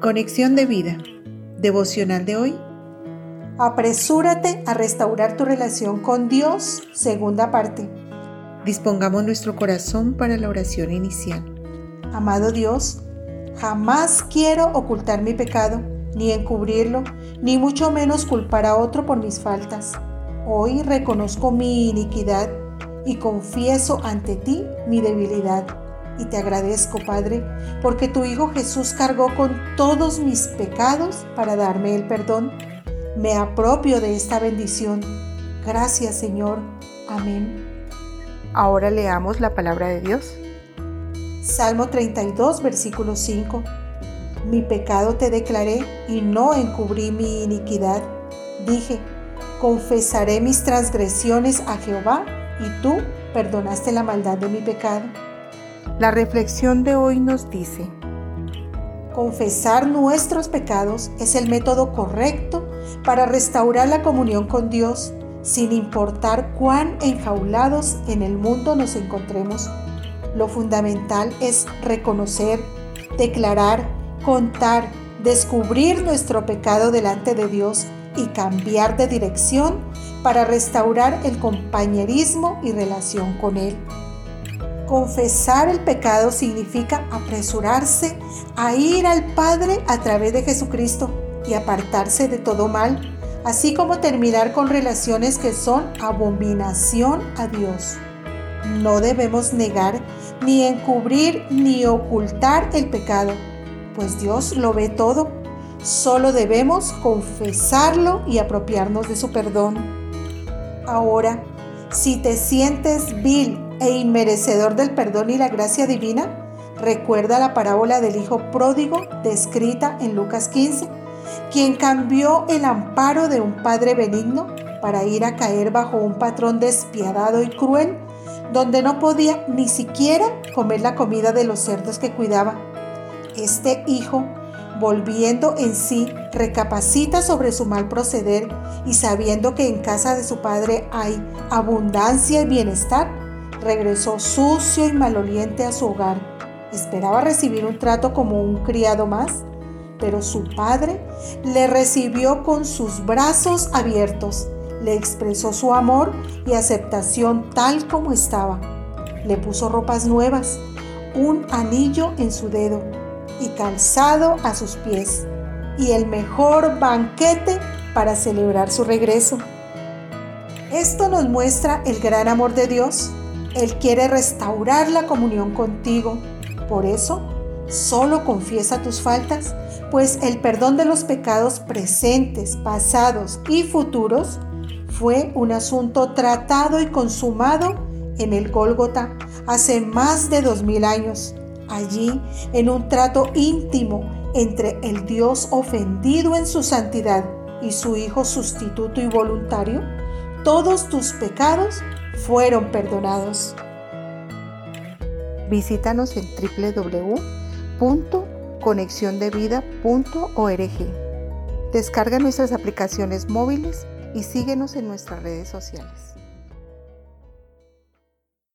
Conexión de vida. Devocional de hoy. Apresúrate a restaurar tu relación con Dios, segunda parte. Dispongamos nuestro corazón para la oración inicial. Amado Dios, jamás quiero ocultar mi pecado, ni encubrirlo, ni mucho menos culpar a otro por mis faltas. Hoy reconozco mi iniquidad y confieso ante ti mi debilidad. Y te agradezco, Padre, porque tu Hijo Jesús cargó con todos mis pecados para darme el perdón. Me apropio de esta bendición. Gracias, Señor. Amén. Ahora leamos la palabra de Dios. Salmo 32, versículo 5. Mi pecado te declaré y no encubrí mi iniquidad. Dije, confesaré mis transgresiones a Jehová y tú perdonaste la maldad de mi pecado. La reflexión de hoy nos dice, Confesar nuestros pecados es el método correcto para restaurar la comunión con Dios, sin importar cuán enjaulados en el mundo nos encontremos. Lo fundamental es reconocer, declarar, contar, descubrir nuestro pecado delante de Dios y cambiar de dirección para restaurar el compañerismo y relación con Él. Confesar el pecado significa apresurarse a ir al Padre a través de Jesucristo y apartarse de todo mal, así como terminar con relaciones que son abominación a Dios. No debemos negar, ni encubrir, ni ocultar el pecado, pues Dios lo ve todo Solo debemos confesarlo y apropiarnos de su perdón. Ahora, si te sientes vil e inmerecedor del perdón y la gracia divina, recuerda la parábola del Hijo pródigo descrita en Lucas 15, quien cambió el amparo de un Padre benigno para ir a caer bajo un patrón despiadado y cruel, donde no podía ni siquiera comer la comida de los cerdos que cuidaba. Este hijo volviendo en sí, recapacita sobre su mal proceder y sabiendo que en casa de su padre hay abundancia y bienestar, regresó sucio y maloliente a su hogar. Esperaba recibir un trato como un criado más, pero su padre le recibió con sus brazos abiertos, le expresó su amor y aceptación tal como estaba. Le puso ropas nuevas, un anillo en su dedo y calzado a sus pies, y el mejor banquete para celebrar su regreso. Esto nos muestra el gran amor de Dios. Él quiere restaurar la comunión contigo. Por eso, solo confiesa tus faltas, pues el perdón de los pecados presentes, pasados y futuros fue un asunto tratado y consumado en el Gólgota hace más de dos mil años allí en un trato íntimo entre el Dios ofendido en su santidad y su Hijo sustituto y voluntario, todos tus pecados fueron perdonados. Visítanos en www.conexiondevida.org. Descarga nuestras aplicaciones móviles y síguenos en nuestras redes sociales.